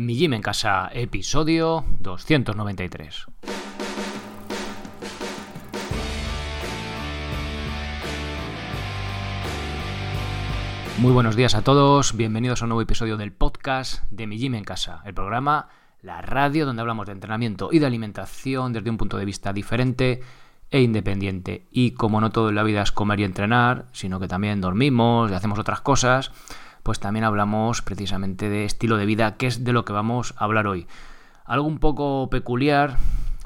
Mi Gym en Casa, episodio 293. Muy buenos días a todos, bienvenidos a un nuevo episodio del podcast de Mi Gym en Casa, el programa, la radio donde hablamos de entrenamiento y de alimentación desde un punto de vista diferente e independiente. Y como no todo en la vida es comer y entrenar, sino que también dormimos y hacemos otras cosas, pues también hablamos precisamente de estilo de vida, que es de lo que vamos a hablar hoy. Algo un poco peculiar,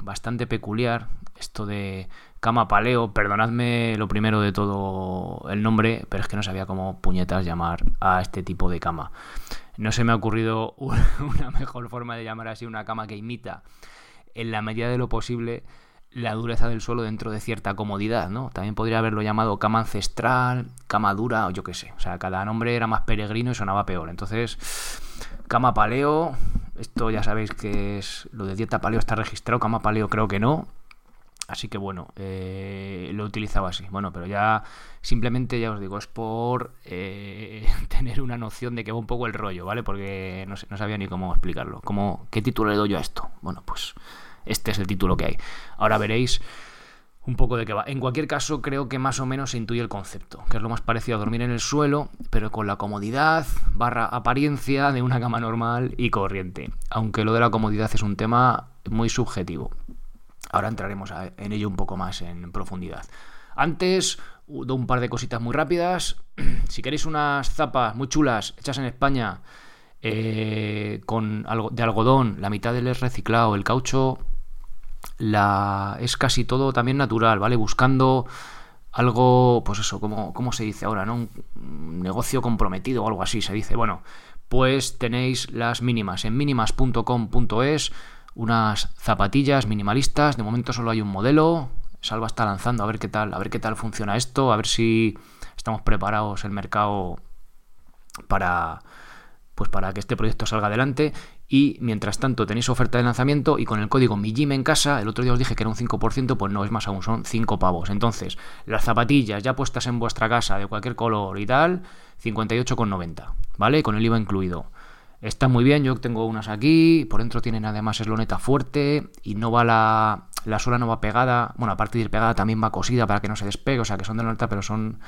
bastante peculiar, esto de cama paleo, perdonadme lo primero de todo el nombre, pero es que no sabía cómo puñetas llamar a este tipo de cama. No se me ha ocurrido una mejor forma de llamar así una cama que imita en la medida de lo posible la dureza del suelo dentro de cierta comodidad, ¿no? También podría haberlo llamado cama ancestral, cama dura o yo qué sé. O sea, cada nombre era más peregrino y sonaba peor. Entonces, cama paleo, esto ya sabéis que es lo de dieta paleo está registrado, cama paleo creo que no. Así que bueno, eh, lo he utilizado así. Bueno, pero ya simplemente ya os digo, es por eh, tener una noción de que va un poco el rollo, ¿vale? Porque no, no sabía ni cómo explicarlo. ¿Cómo, ¿Qué título le doy yo a esto? Bueno, pues este es el título que hay. Ahora veréis un poco de qué va. En cualquier caso, creo que más o menos se intuye el concepto, que es lo más parecido a dormir en el suelo, pero con la comodidad barra apariencia de una cama normal y corriente. Aunque lo de la comodidad es un tema muy subjetivo. Ahora entraremos en ello un poco más en profundidad. Antes, un par de cositas muy rápidas. Si queréis unas zapas muy chulas hechas en España, eh, con algo de algodón, la mitad del es reciclado, el caucho la, es casi todo también natural, ¿vale? Buscando algo, pues eso, como, ¿cómo se dice ahora? ¿no? Un negocio comprometido o algo así se dice. Bueno, pues tenéis las mínimas en mínimas.com.es, unas zapatillas minimalistas. De momento solo hay un modelo. Salva está lanzando a ver qué tal, a ver qué tal funciona esto, a ver si estamos preparados el mercado para pues para que este proyecto salga adelante y mientras tanto tenéis oferta de lanzamiento y con el código MIGIM en casa, el otro día os dije que era un 5%, pues no es más aún, son 5 pavos. Entonces, las zapatillas ya puestas en vuestra casa de cualquier color y tal, 58,90, ¿vale? Con el IVA incluido. Está muy bien, yo tengo unas aquí, por dentro tienen además esloneta fuerte y no va la, la suela no va pegada, bueno, aparte de ir pegada también va cosida para que no se despegue, o sea que son de nota pero son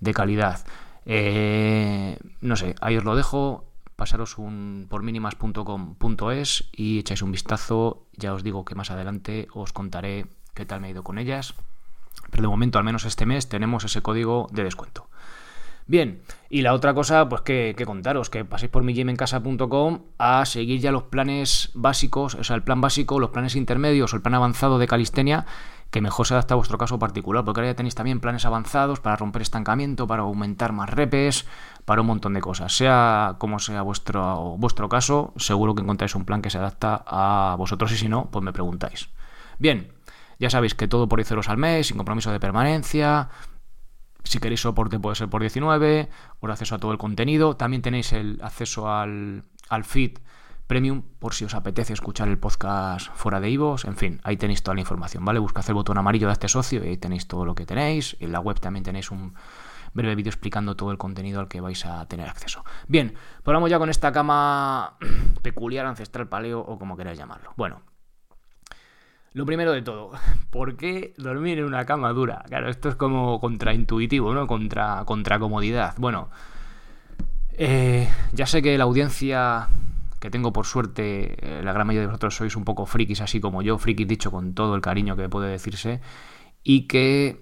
de calidad. Eh, no sé, ahí os lo dejo pasaros un por mínimas.com.es y echáis un vistazo. Ya os digo que más adelante os contaré qué tal me ha ido con ellas. Pero de momento, al menos este mes, tenemos ese código de descuento. Bien, y la otra cosa, pues que, contaros, que paséis por migemencasa.com a seguir ya los planes básicos, o sea, el plan básico, los planes intermedios o el plan avanzado de calistenia que mejor se adapta a vuestro caso particular, porque ahora ya tenéis también planes avanzados para romper estancamiento, para aumentar más repes, para un montón de cosas. Sea como sea vuestro, vuestro caso, seguro que encontráis un plan que se adapta a vosotros y si no, pues me preguntáis. Bien, ya sabéis que todo por 10 euros al mes, sin compromiso de permanencia. Si queréis soporte puede ser por 19, por acceso a todo el contenido. También tenéis el acceso al, al feed Premium por si os apetece escuchar el podcast fuera de Ivos. En fin, ahí tenéis toda la información, ¿vale? Buscad el botón amarillo de este socio y ahí tenéis todo lo que tenéis. En la web también tenéis un breve vídeo explicando todo el contenido al que vais a tener acceso. Bien, pues vamos ya con esta cama peculiar, ancestral, paleo o como queráis llamarlo. Bueno, lo primero de todo, ¿por qué dormir en una cama dura? Claro, esto es como contraintuitivo, ¿no? Contra, contra comodidad. Bueno, eh, ya sé que la audiencia que tengo por suerte, eh, la gran mayoría de vosotros sois un poco frikis, así como yo, frikis dicho con todo el cariño que puede decirse, y que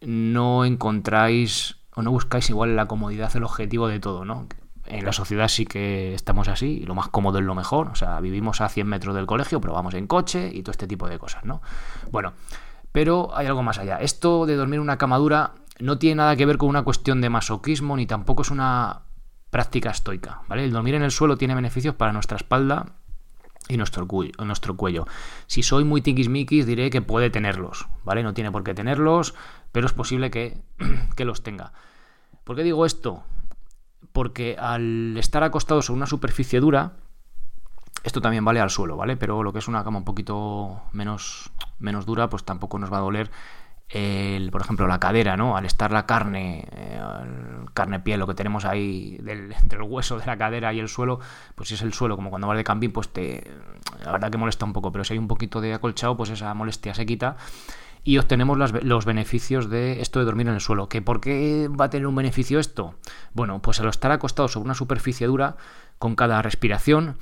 no encontráis o no buscáis igual la comodidad, el objetivo de todo, ¿no? En la sociedad sí que estamos así, y lo más cómodo es lo mejor, o sea, vivimos a 100 metros del colegio, pero vamos en coche y todo este tipo de cosas, ¿no? Bueno, pero hay algo más allá. Esto de dormir en una cama dura no tiene nada que ver con una cuestión de masoquismo, ni tampoco es una práctica estoica, ¿vale? El dormir en el suelo tiene beneficios para nuestra espalda y nuestro, cuello. Si soy muy tiquismiquis diré que puede tenerlos, ¿vale? No tiene por qué tenerlos, pero es posible que, que los tenga. ¿Por qué digo esto? Porque al estar acostado sobre una superficie dura, esto también vale al suelo, ¿vale? Pero lo que es una cama un poquito menos, menos dura, pues tampoco nos va a doler el, por ejemplo, la cadera, ¿no? Al estar la carne, eh, carne piel, lo que tenemos ahí entre el hueso de la cadera y el suelo, pues si es el suelo, como cuando vas de camping, pues te, la verdad que molesta un poco, pero si hay un poquito de acolchado, pues esa molestia se quita y obtenemos los beneficios de esto de dormir en el suelo. ¿Que ¿Por qué va a tener un beneficio esto? Bueno, pues al estar acostado sobre una superficie dura, con cada respiración,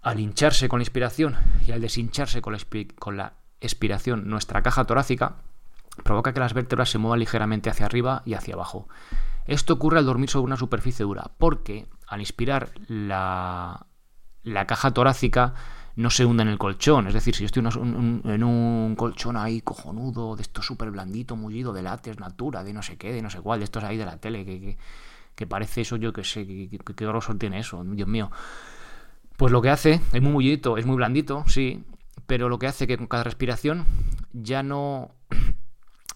al hincharse con la inspiración y al deshincharse con la, con la expiración nuestra caja torácica, provoca que las vértebras se muevan ligeramente hacia arriba y hacia abajo. Esto ocurre al dormir sobre una superficie dura, porque al inspirar la, la caja torácica no se hunde en el colchón. Es decir, si yo estoy en un colchón ahí cojonudo, de esto súper blandito, mullido, de látex, natura, de no sé qué, de no sé cuál, de estos ahí de la tele, que, que, parece eso, yo que sé, qué grosor tiene eso, Dios mío. Pues lo que hace, es muy mullidito, es muy blandito, sí, pero lo que hace que con cada respiración ya no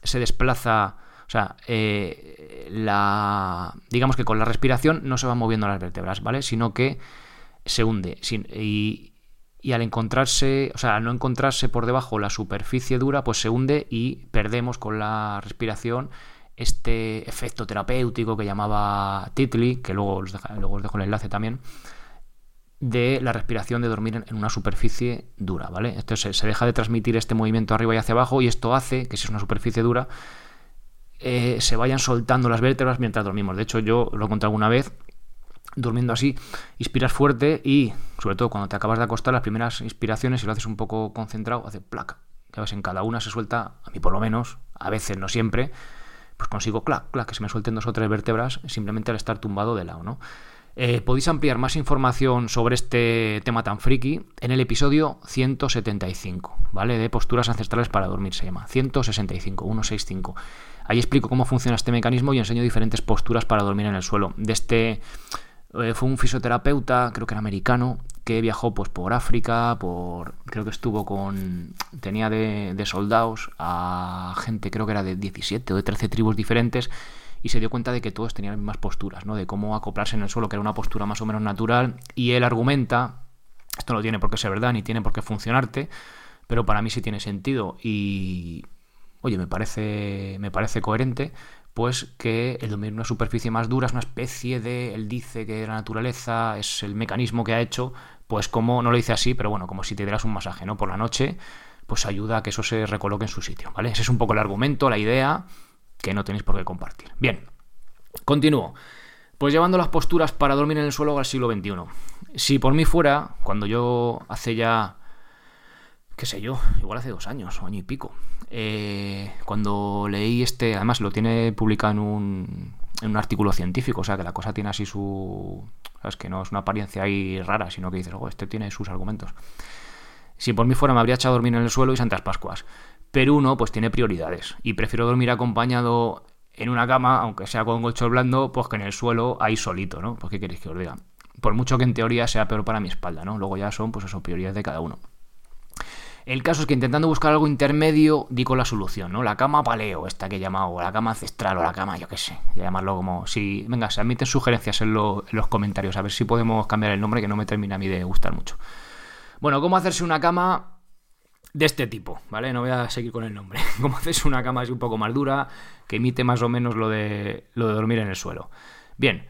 se desplaza, o sea, eh, la, digamos que con la respiración no se van moviendo las vértebras, ¿vale? Sino que se hunde. y, y al encontrarse, o sea, al no encontrarse por debajo la superficie dura, pues se hunde y perdemos con la respiración este efecto terapéutico que llamaba Titley, que luego os, luego os dejo el enlace también, de la respiración de dormir en una superficie dura, ¿vale? Entonces se deja de transmitir este movimiento arriba y hacia abajo y esto hace que si es una superficie dura eh, se vayan soltando las vértebras mientras dormimos. De hecho, yo lo conté alguna vez, durmiendo así, inspiras fuerte y, sobre todo cuando te acabas de acostar, las primeras inspiraciones, si lo haces un poco concentrado, hace placa. Que ves, en cada una se suelta, a mí por lo menos, a veces, no siempre, pues consigo clac, clac, que se me suelten dos o tres vértebras simplemente al estar tumbado de lado, ¿no? Eh, podéis ampliar más información sobre este tema tan friki en el episodio 175, ¿vale? De posturas ancestrales para dormir, se llama. 165, 165. Ahí explico cómo funciona este mecanismo y enseño diferentes posturas para dormir en el suelo. De este eh, fue un fisioterapeuta, creo que era americano, que viajó pues por África, por creo que estuvo con tenía de, de soldados a gente, creo que era de 17 o de 13 tribus diferentes y se dio cuenta de que todos tenían las mismas posturas, ¿no? De cómo acoplarse en el suelo, que era una postura más o menos natural, y él argumenta, esto no tiene por qué ser verdad, ni tiene por qué funcionarte, pero para mí sí tiene sentido y, oye, me parece, me parece coherente, pues que el dormir en una superficie más dura es una especie de, él dice que la naturaleza es el mecanismo que ha hecho, pues como, no lo dice así, pero bueno, como si te dieras un masaje, ¿no? Por la noche, pues ayuda a que eso se recoloque en su sitio, ¿vale? Ese es un poco el argumento, la idea, que no tenéis por qué compartir. Bien, continúo. Pues llevando las posturas para dormir en el suelo al siglo XXI. Si por mí fuera, cuando yo hace ya, qué sé yo, igual hace dos años o año y pico, eh, cuando leí este, además lo tiene publicado en un, en un artículo científico, o sea que la cosa tiene así su... Sabes que no es una apariencia ahí rara, sino que dices, oh, este tiene sus argumentos. Si por mí fuera me habría echado a dormir en el suelo y Santas Pascuas. Pero uno pues tiene prioridades y prefiero dormir acompañado en una cama, aunque sea con colchón blando, pues que en el suelo ahí solito, ¿no? Pues qué queréis que os diga. Por mucho que en teoría sea peor para mi espalda, ¿no? Luego ya son pues eso, prioridades de cada uno. El caso es que intentando buscar algo intermedio, di con la solución, ¿no? La cama paleo, esta que he llamado, o la cama ancestral, o la cama, yo qué sé, llamarlo como... Si, venga, se admiten sugerencias en, en, los comentarios, a ver si podemos cambiar el nombre, que no me termina a mí de gustar mucho. Bueno, ¿cómo hacerse una cama de este tipo, ¿vale? No voy a seguir con el nombre. Como haces una cama así un poco más dura, que emite más o menos lo de, lo de dormir en el suelo. Bien,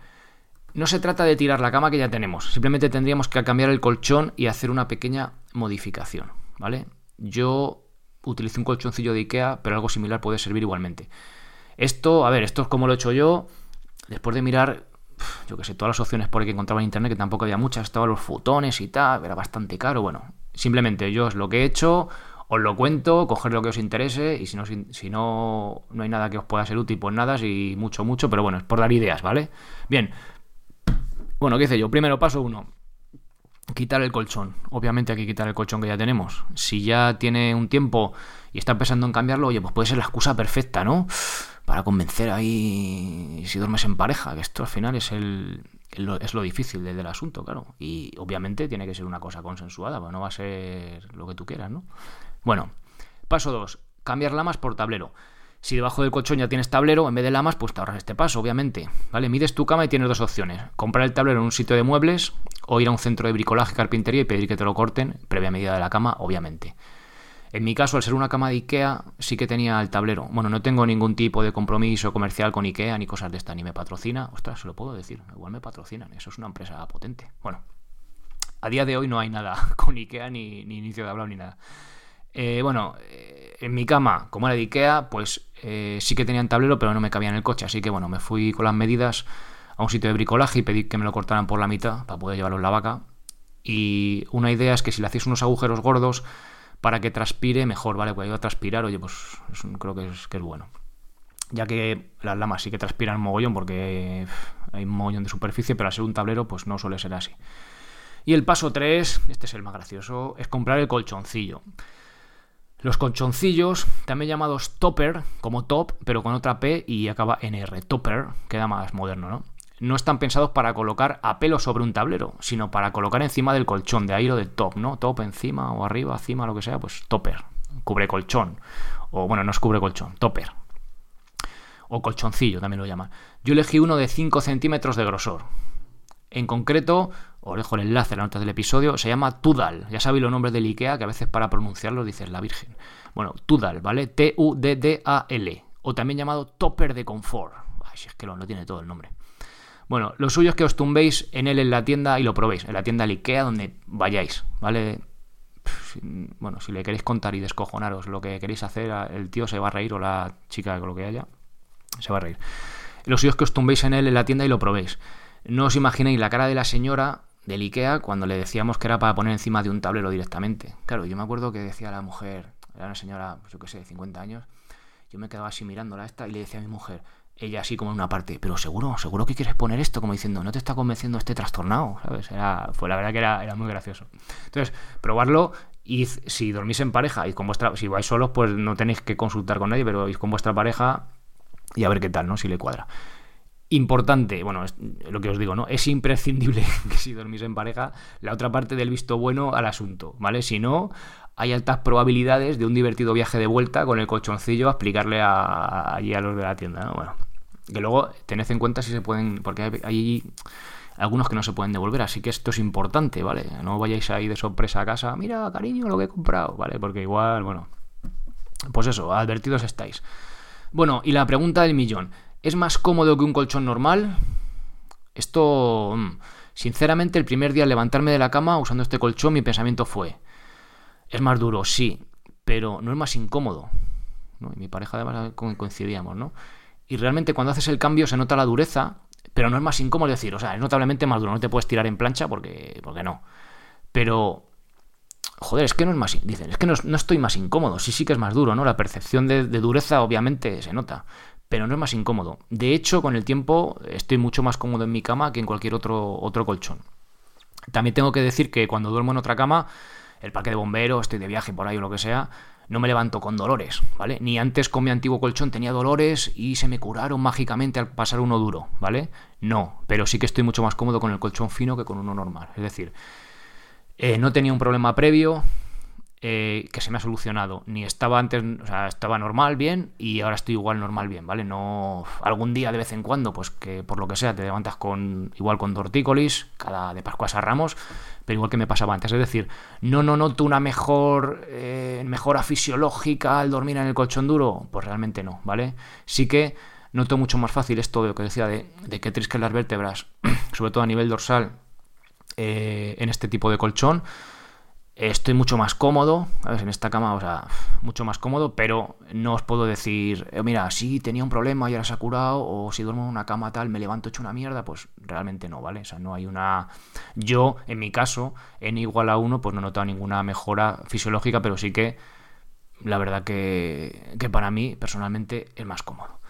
no se trata de tirar la cama que ya tenemos, simplemente tendríamos que cambiar el colchón y hacer una pequeña modificación, ¿vale? Yo utilicé un colchoncillo de Ikea, pero algo similar puede servir igualmente. Esto, a ver, esto es como lo he hecho yo, después de mirar, yo que sé, todas las opciones por ahí que encontraba en internet, que tampoco había muchas, estaban los futones y tal, era bastante caro, bueno, Simplemente yo os lo que he hecho, os lo cuento, coger lo que os interese y si no, si, no, no hay nada que os pueda ser útil, pues nada, si mucho, mucho, pero bueno, es por dar ideas, ¿vale? Bien. Bueno, ¿qué hice yo? Primero, paso uno. Quitar el colchón. Obviamente hay que quitar el colchón que ya tenemos. Si ya tiene un tiempo y está pensando en cambiarlo, oye, pues puede ser la excusa perfecta, ¿no? Para convencer ahí si duermes en pareja, que esto al final es el, es lo difícil del, asunto, claro. Y obviamente tiene que ser una cosa consensuada, pues no va a ser lo que tú quieras, ¿no? Bueno, paso 2. Cambiar lamas por tablero. Si debajo del colchón ya tienes tablero, en vez de lamas, pues te ahorras este paso, obviamente. ¿Vale? Mides tu cama y tienes dos opciones. Comprar el tablero en un sitio de muebles o ir a un centro de bricolaje, carpintería y pedir que te lo corten, previa medida de la cama, obviamente. En mi caso, al ser una cama de Ikea, sí que tenía el tablero. Bueno, no tengo ningún tipo de compromiso comercial con Ikea ni cosas de esta, ni me patrocina. Ostras, se lo puedo decir, igual me patrocinan, eso es una empresa potente. Bueno, a día de hoy no hay nada con Ikea, ni, ni inicio de hablar, ni nada. Eh, bueno, eh, en mi cama, como era de Ikea, pues eh, sí que tenían tablero, pero no me cabía en el coche. Así que bueno, me fui con las medidas a un sitio de bricolaje y pedí que me lo cortaran por la mitad para poder llevarlo en la vaca. Y una idea es que si le hacéis unos agujeros gordos para que transpire mejor, ¿vale? Ayuda a transpirar, oye, pues creo que es, que es bueno. Ya que las lamas sí que transpiran mogollón porque hay un mogollón de superficie, pero al ser un tablero, pues no suele ser así. Y el paso 3, este es el más gracioso, es comprar el colchoncillo. Los colchoncillos, también llamados topper, como top, pero con otra P y acaba en R, topper, queda más moderno, ¿no? No están pensados para colocar a pelo sobre un tablero, sino para colocar encima del colchón, de ahí lo de top, ¿no? Top encima o arriba, encima, lo que sea, pues topper, cubre colchón. O bueno, no es cubre colchón, topper. O colchoncillo también lo llaman. Yo elegí uno de 5 centímetros de grosor. En concreto, os dejo el enlace en la nota del episodio, se llama Tudal. Ya sabéis los nombres del IKEA, que a veces para pronunciarlo dices la Virgen. Bueno, Tudal, ¿vale? T-U-D-D-A-L. O también llamado Topper de Confort. Ay, si es que no, no tiene todo el nombre. Bueno, lo suyo es que os tumbéis en él en la tienda y lo probéis, en la tienda del IKEA donde vayáis, ¿vale? Bueno, si le queréis contar y descojonaros lo que queréis hacer, el tío se va a reír o la chica, con lo que haya, se va a reír. Lo suyo es que os tumbéis en él en la tienda y lo probéis. No os imaginéis la cara de la señora del IKEA cuando le decíamos que era para poner encima de un tablero directamente. Claro, yo me acuerdo que decía la mujer, era una señora, pues yo qué sé, de 50 años, yo me quedaba así mirándola esta y le decía a mi mujer, ella así como en una parte, pero seguro, seguro que quieres poner esto, como diciendo, no te está convenciendo este trastornado, ¿sabes? Era, fue la verdad que era, era muy gracioso. Entonces, probarlo y si dormís en pareja y con vuestra, si vais solos, pues no tenéis que consultar con nadie, pero vais con vuestra pareja y a ver qué tal, ¿no? Si le cuadra. Importante, bueno, es lo que os digo, ¿no? Es imprescindible que si dormís en pareja, la otra parte del visto bueno al asunto, ¿vale? Si no, hay altas probabilidades de un divertido viaje de vuelta con el colchoncillo a explicarle a, allí a los de la tienda, ¿no? Bueno, que luego tened en cuenta si se pueden, porque hay, algunos que no se pueden devolver, así que esto es importante, ¿vale? No vayáis ahí de sorpresa a casa, mira, cariño, lo que he comprado, ¿vale? Porque igual, bueno, pues eso, advertidos estáis. Bueno, y la pregunta del millón. ¿Es más cómodo que un colchón normal? Esto, mm, sinceramente, el primer día al levantarme de la cama usando este colchón, mi pensamiento fue, es más duro, sí, pero no es más incómodo. Y mi pareja además coincidíamos, ¿no? Y realmente cuando haces el cambio se nota la dureza, pero no es más incómodo decir, o sea, es notablemente más duro, no te puedes tirar en plancha porque, porque no. Pero, joder, es que no es más, dicen, es que no, estoy más incómodo, sí, sí que es más duro, ¿no? La percepción de dureza obviamente se nota, pero no es más incómodo. De hecho, con el tiempo estoy mucho más cómodo en mi cama que en cualquier otro, otro colchón. También tengo que decir que cuando duermo en otra cama, el parque de bomberos, estoy de viaje por ahí o lo que sea, no me levanto con dolores, ¿vale? Ni antes con mi antiguo colchón tenía dolores y se me curaron mágicamente al pasar uno duro, ¿vale? No, pero sí que estoy mucho más cómodo con el colchón fino que con uno normal. Es decir, eh, no tenía un problema previo, eh, que se me ha solucionado. Ni estaba antes, o sea, estaba normal, bien, y ahora estoy igual normal, bien, ¿vale? No. Algún día de vez en cuando, pues que por lo que sea, te levantas con. igual con tortícolis, cada de Pascuas a Ramos, pero igual que me pasaba antes. Es decir, no, no noto una mejor. Eh, mejora fisiológica al dormir en el colchón duro. Pues realmente no, ¿vale? Sí que noto mucho más fácil esto de lo que decía de, que trisquen las vértebras, sobre todo a nivel dorsal, eh, en este tipo de colchón Estoy mucho más cómodo, ¿sabes? En esta cama, o sea, mucho más cómodo, pero no os puedo decir, eh, mira, sí tenía un problema y ahora se ha curado, o si duermo en una cama tal, me levanto hecho una mierda, pues realmente no, ¿vale? O sea, no hay una... Yo, en mi caso, en igual a uno, pues no he notado ninguna mejora fisiológica, pero sí que la verdad que, que para mí, personalmente, es más cómodo.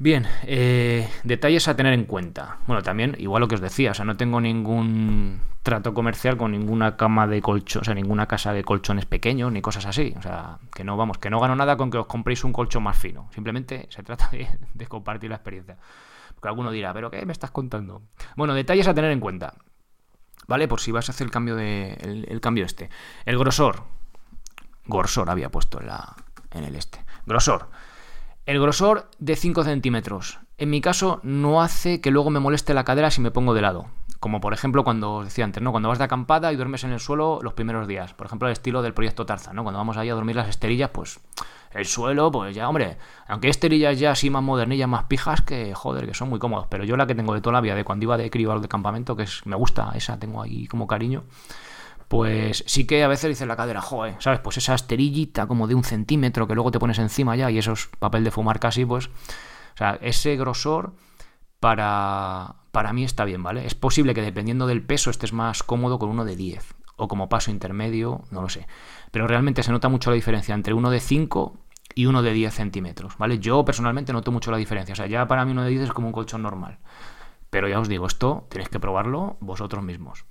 Bien, eh, detalles a tener en cuenta. Bueno, también, igual lo que os decía, o sea, no tengo ningún trato comercial con ninguna cama de colchón, o sea, ninguna casa de colchones pequeños ni cosas así. O sea, que no, vamos, que no gano nada con que os compréis un colchón más fino. Simplemente se trata de, compartir la experiencia. Porque alguno dirá, ¿pero qué me estás contando? Bueno, detalles a tener en cuenta. ¿Vale? Por si vas a hacer el cambio de. el, cambio este. El grosor. Grosor había puesto en la. en el este. Grosor. El grosor de 5 centímetros. En mi caso no hace que luego me moleste la cadera si me pongo de lado. Como por ejemplo cuando os decía antes, ¿no? Cuando vas de acampada y duermes en el suelo los primeros días. Por ejemplo, el estilo del proyecto Tarzan, ¿no? Cuando vamos ahí a dormir las esterillas, pues el suelo, pues ya, hombre, aunque hay esterillas ya así más modernillas, más pijas, que joder, que son muy cómodos. Pero yo la que tengo de toda la vida, de cuando iba de crío de campamento, que es, me gusta, esa tengo ahí como cariño pues sí que a veces dice la cadera, joder, ¿sabes? Pues esa esterillita como de un centímetro que luego te pones encima ya y eso es papel de fumar casi, pues, o sea, ese grosor para, para mí está bien, ¿vale? Es posible que dependiendo del peso estés más cómodo con uno de 10 o como paso intermedio, no lo sé. Pero realmente se nota mucho la diferencia entre uno de 5 y uno de 10 centímetros, ¿vale? Yo personalmente noto mucho la diferencia, o sea, ya para mí uno de 10 es como un colchón normal. Pero ya os digo, esto tenéis que probarlo vosotros mismos.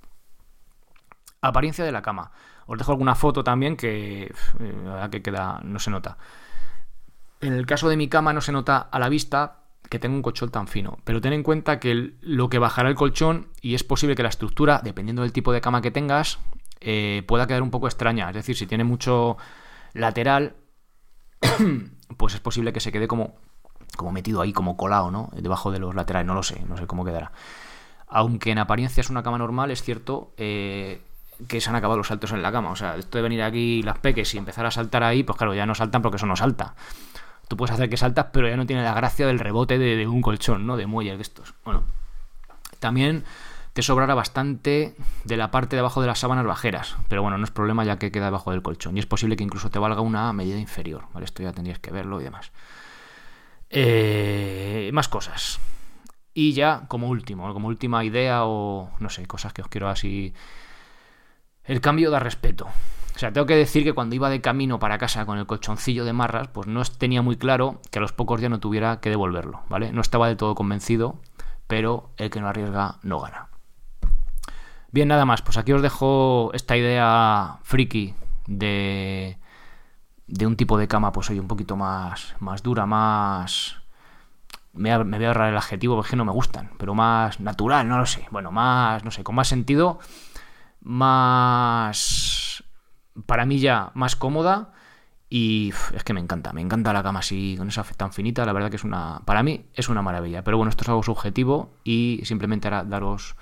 Apariencia de la cama. Os dejo alguna foto también que la que queda no se nota. En el caso de mi cama no se nota a la vista que tengo un colchón tan fino, pero ten en cuenta que lo que bajará el colchón y es posible que la estructura, dependiendo del tipo de cama que tengas, eh, pueda quedar un poco extraña. Es decir, si tiene mucho lateral, pues es posible que se quede como, como metido ahí, como colado, ¿no? Debajo de los laterales, no lo sé, no sé cómo quedará. Aunque en apariencia es una cama normal, es cierto, eh, que se han acabado los saltos en la cama. O sea, esto de venir aquí las peques y empezar a saltar ahí, pues claro, ya no saltan porque eso no salta. Tú puedes hacer que saltas, pero ya no tiene la gracia del rebote de, un colchón, ¿no? De muelles de estos. Bueno, también te sobrará bastante de la parte de abajo de las sábanas bajeras. Pero bueno, no es problema ya que queda debajo del colchón. Y es posible que incluso te valga una medida inferior. Esto ya tendrías que verlo y demás. Eh, más cosas. Y ya como último, como última idea o no sé, cosas que os quiero así el cambio da respeto. O sea, tengo que decir que cuando iba de camino para casa con el colchoncillo de marras, pues no tenía muy claro que a los pocos días no tuviera que devolverlo, ¿vale? No estaba del todo convencido, pero el que no arriesga no gana. Bien, nada más, pues aquí os dejo esta idea friki de, de un tipo de cama, pues hoy un poquito más, más dura, más... Me, me voy a ahorrar el adjetivo porque no me gustan, pero más natural, no lo sé. Bueno, más, no sé, con más sentido más, para mí ya más cómoda y es que me encanta, me encanta la cama así, con esa tan finita, la verdad que es una, para mí es una maravilla, pero bueno, esto es algo subjetivo y simplemente hará daros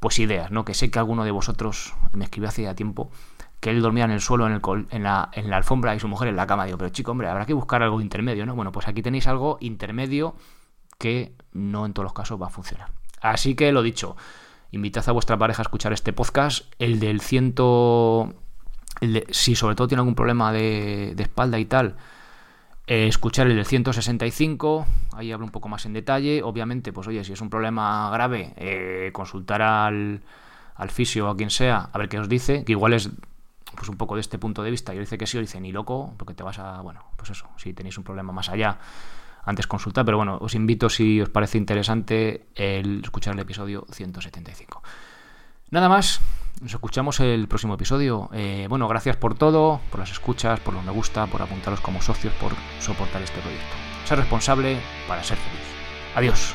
pues ideas, ¿no? Que sé que alguno de vosotros me escribió hace ya tiempo que él dormía en el suelo, en, el en, la, en la alfombra y su mujer en la cama. Digo, pero chico, hombre, habrá que buscar algo intermedio, ¿no? Bueno, pues aquí tenéis algo intermedio que no en todos los casos va a funcionar. Así que lo dicho, invitad a vuestra pareja a escuchar este podcast. El del ciento... si sobre todo tiene algún problema de, espalda y tal, eh, escuchar el del 165, ahí hablo un poco más en detalle. Obviamente, pues oye, si es un problema grave, eh, consultar al, al fisio o a quien sea, a ver qué os dice, que igual es pues un poco de este punto de vista. Yo dice que sí, o dice ni loco, porque te vas a, bueno, pues eso, si tenéis un problema más allá, antes consultar, pero bueno, os invito si os parece interesante el escuchar el episodio 175. Nada más, nos escuchamos el próximo episodio. Eh, bueno, gracias por todo, por las escuchas, por los me gusta, por apuntaros como socios, por soportar este proyecto. Ser responsable para ser feliz. Adiós.